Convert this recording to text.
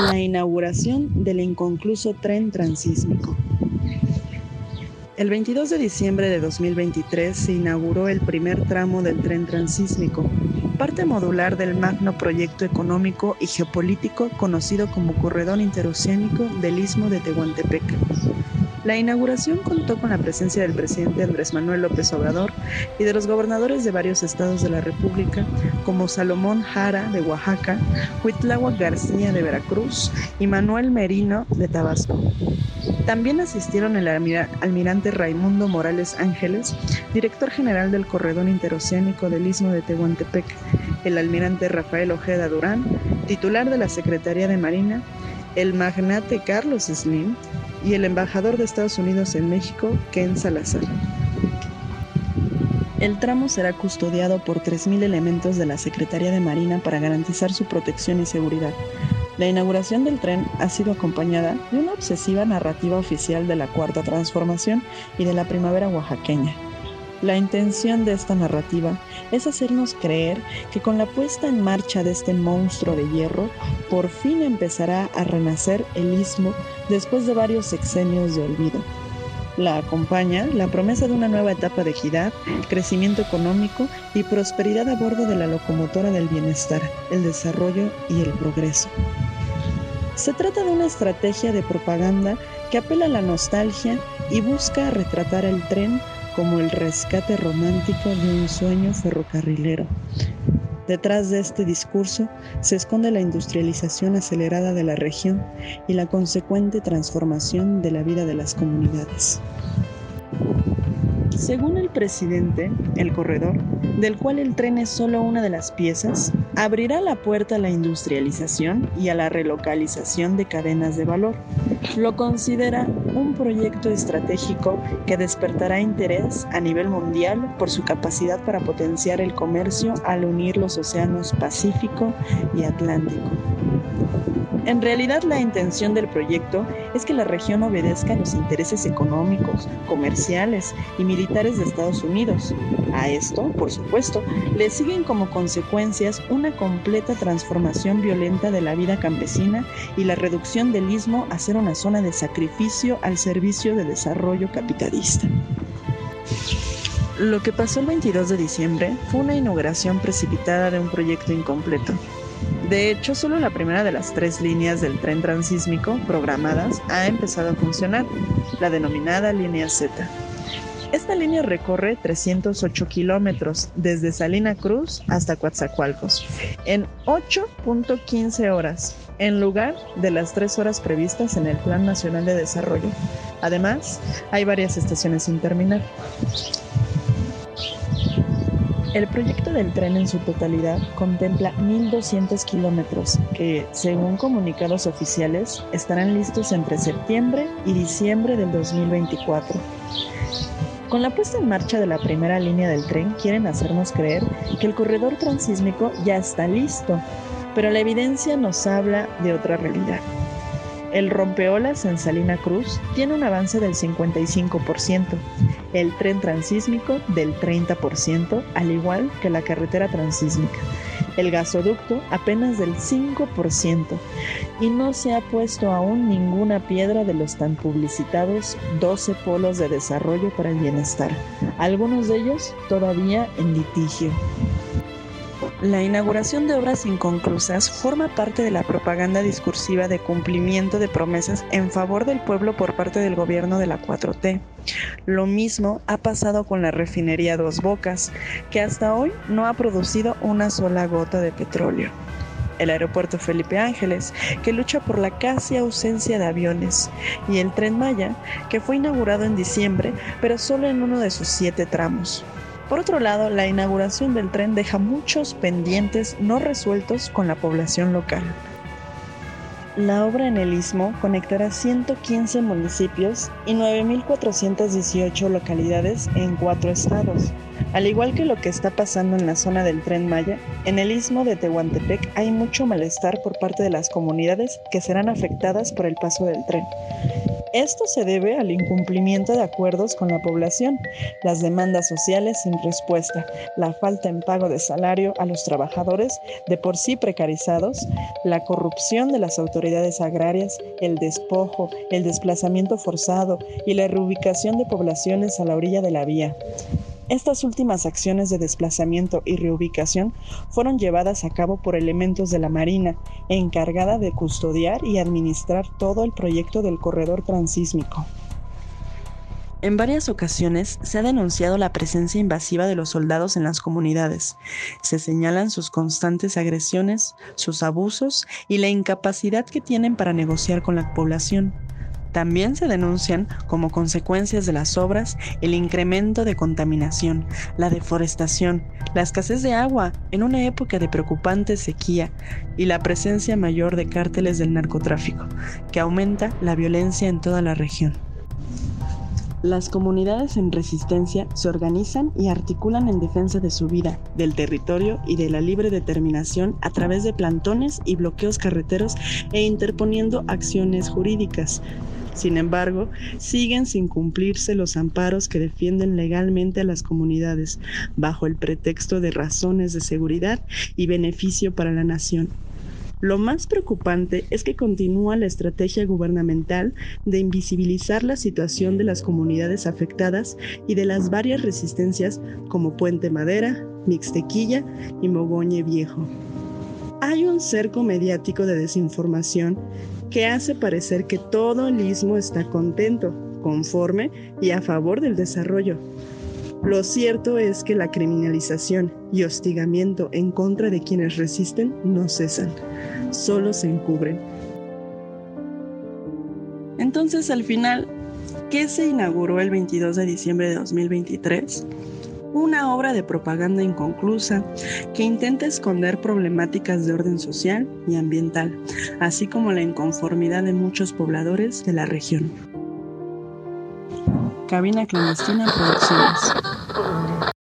La inauguración del inconcluso tren transísmico. El 22 de diciembre de 2023 se inauguró el primer tramo del tren transísmico, parte modular del magno proyecto económico y geopolítico conocido como Corredor Interoceánico del Istmo de Tehuantepec. La inauguración contó con la presencia del presidente Andrés Manuel López Obrador y de los gobernadores de varios estados de la República, como Salomón Jara de Oaxaca, Huitlagua García de Veracruz y Manuel Merino de Tabasco. También asistieron el almirante Raimundo Morales Ángeles, director general del Corredor Interoceánico del Istmo de Tehuantepec, el almirante Rafael Ojeda Durán, titular de la Secretaría de Marina, el magnate Carlos Slim, y el embajador de Estados Unidos en México, Ken Salazar. El tramo será custodiado por 3.000 elementos de la Secretaría de Marina para garantizar su protección y seguridad. La inauguración del tren ha sido acompañada de una obsesiva narrativa oficial de la Cuarta Transformación y de la Primavera Oaxaqueña, la intención de esta narrativa es hacernos creer que con la puesta en marcha de este monstruo de hierro, por fin empezará a renacer el istmo después de varios sexenios de olvido. La acompaña la promesa de una nueva etapa de equidad, crecimiento económico y prosperidad a bordo de la locomotora del bienestar, el desarrollo y el progreso. Se trata de una estrategia de propaganda que apela a la nostalgia y busca retratar el tren como el rescate romántico de un sueño ferrocarrilero. Detrás de este discurso se esconde la industrialización acelerada de la región y la consecuente transformación de la vida de las comunidades. Según el presidente, el corredor, del cual el tren es solo una de las piezas, abrirá la puerta a la industrialización y a la relocalización de cadenas de valor. Lo considera un proyecto estratégico que despertará interés a nivel mundial por su capacidad para potenciar el comercio al unir los océanos Pacífico y Atlántico. En realidad la intención del proyecto es que la región obedezca a los intereses económicos, comerciales y militares de Estados Unidos. A esto, por supuesto, le siguen como consecuencias una completa transformación violenta de la vida campesina y la reducción del istmo a ser una zona de sacrificio al servicio de desarrollo capitalista. Lo que pasó el 22 de diciembre fue una inauguración precipitada de un proyecto incompleto. De hecho, solo la primera de las tres líneas del tren transísmico programadas ha empezado a funcionar, la denominada línea Z. Esta línea recorre 308 kilómetros desde Salina Cruz hasta Coatzacoalcos en 8.15 horas, en lugar de las 3 horas previstas en el Plan Nacional de Desarrollo. Además, hay varias estaciones sin terminar. El proyecto del tren en su totalidad contempla 1.200 kilómetros que, según comunicados oficiales, estarán listos entre septiembre y diciembre del 2024. Con la puesta en marcha de la primera línea del tren quieren hacernos creer que el corredor transísmico ya está listo, pero la evidencia nos habla de otra realidad. El rompeolas en Salina Cruz tiene un avance del 55%, el tren transísmico del 30%, al igual que la carretera transísmica. El gasoducto apenas del 5% y no se ha puesto aún ninguna piedra de los tan publicitados 12 polos de desarrollo para el bienestar, algunos de ellos todavía en litigio. La inauguración de obras inconclusas forma parte de la propaganda discursiva de cumplimiento de promesas en favor del pueblo por parte del gobierno de la 4T. Lo mismo ha pasado con la refinería Dos Bocas, que hasta hoy no ha producido una sola gota de petróleo el aeropuerto Felipe Ángeles, que lucha por la casi ausencia de aviones, y el tren Maya, que fue inaugurado en diciembre, pero solo en uno de sus siete tramos. Por otro lado, la inauguración del tren deja muchos pendientes no resueltos con la población local. La obra en el istmo conectará 115 municipios y 9.418 localidades en cuatro estados, Al igual que lo que está pasando en la zona del tren Maya, en el istmo de Tehuantepec hay mucho malestar por parte de las comunidades que serán afectadas por el paso del tren. Esto se debe al incumplimiento de acuerdos con la población, las demandas sociales sin respuesta, la falta en pago de salario a los trabajadores de por sí precarizados, la corrupción de las autoridades agrarias, el despojo, el desplazamiento forzado y la reubicación de poblaciones a la orilla de la vía. Estas últimas acciones de desplazamiento y reubicación fueron llevadas a cabo por elementos de la Marina, encargada de custodiar y administrar todo el proyecto del corredor transísmico. En varias ocasiones se ha denunciado la presencia invasiva de los soldados en las comunidades. Se señalan sus constantes agresiones, sus abusos y la incapacidad que tienen para negociar con la población. También se denuncian como consecuencias de las obras el incremento de contaminación, la deforestación, la escasez de agua en una época de preocupante sequía y la presencia mayor de cárteles del narcotráfico, que aumenta la violencia en toda la región. Las comunidades en resistencia se organizan y articulan en defensa de su vida, del territorio y de la libre determinación a través de plantones y bloqueos carreteros e interponiendo acciones jurídicas. Sin embargo, siguen sin cumplirse los amparos que defienden legalmente a las comunidades, bajo el pretexto de razones de seguridad y beneficio para la nación. Lo más preocupante es que continúa la estrategia gubernamental de invisibilizar la situación de las comunidades afectadas y de las varias resistencias como Puente Madera, Mixtequilla y Mogoñe Viejo. Hay un cerco mediático de desinformación que hace parecer que todo el istmo está contento, conforme y a favor del desarrollo. Lo cierto es que la criminalización y hostigamiento en contra de quienes resisten no cesan, solo se encubren. Entonces, al final, ¿qué se inauguró el 22 de diciembre de 2023? Una obra de propaganda inconclusa que intenta esconder problemáticas de orden social y ambiental, así como la inconformidad de muchos pobladores de la región. Cabina Clandestina Producciones.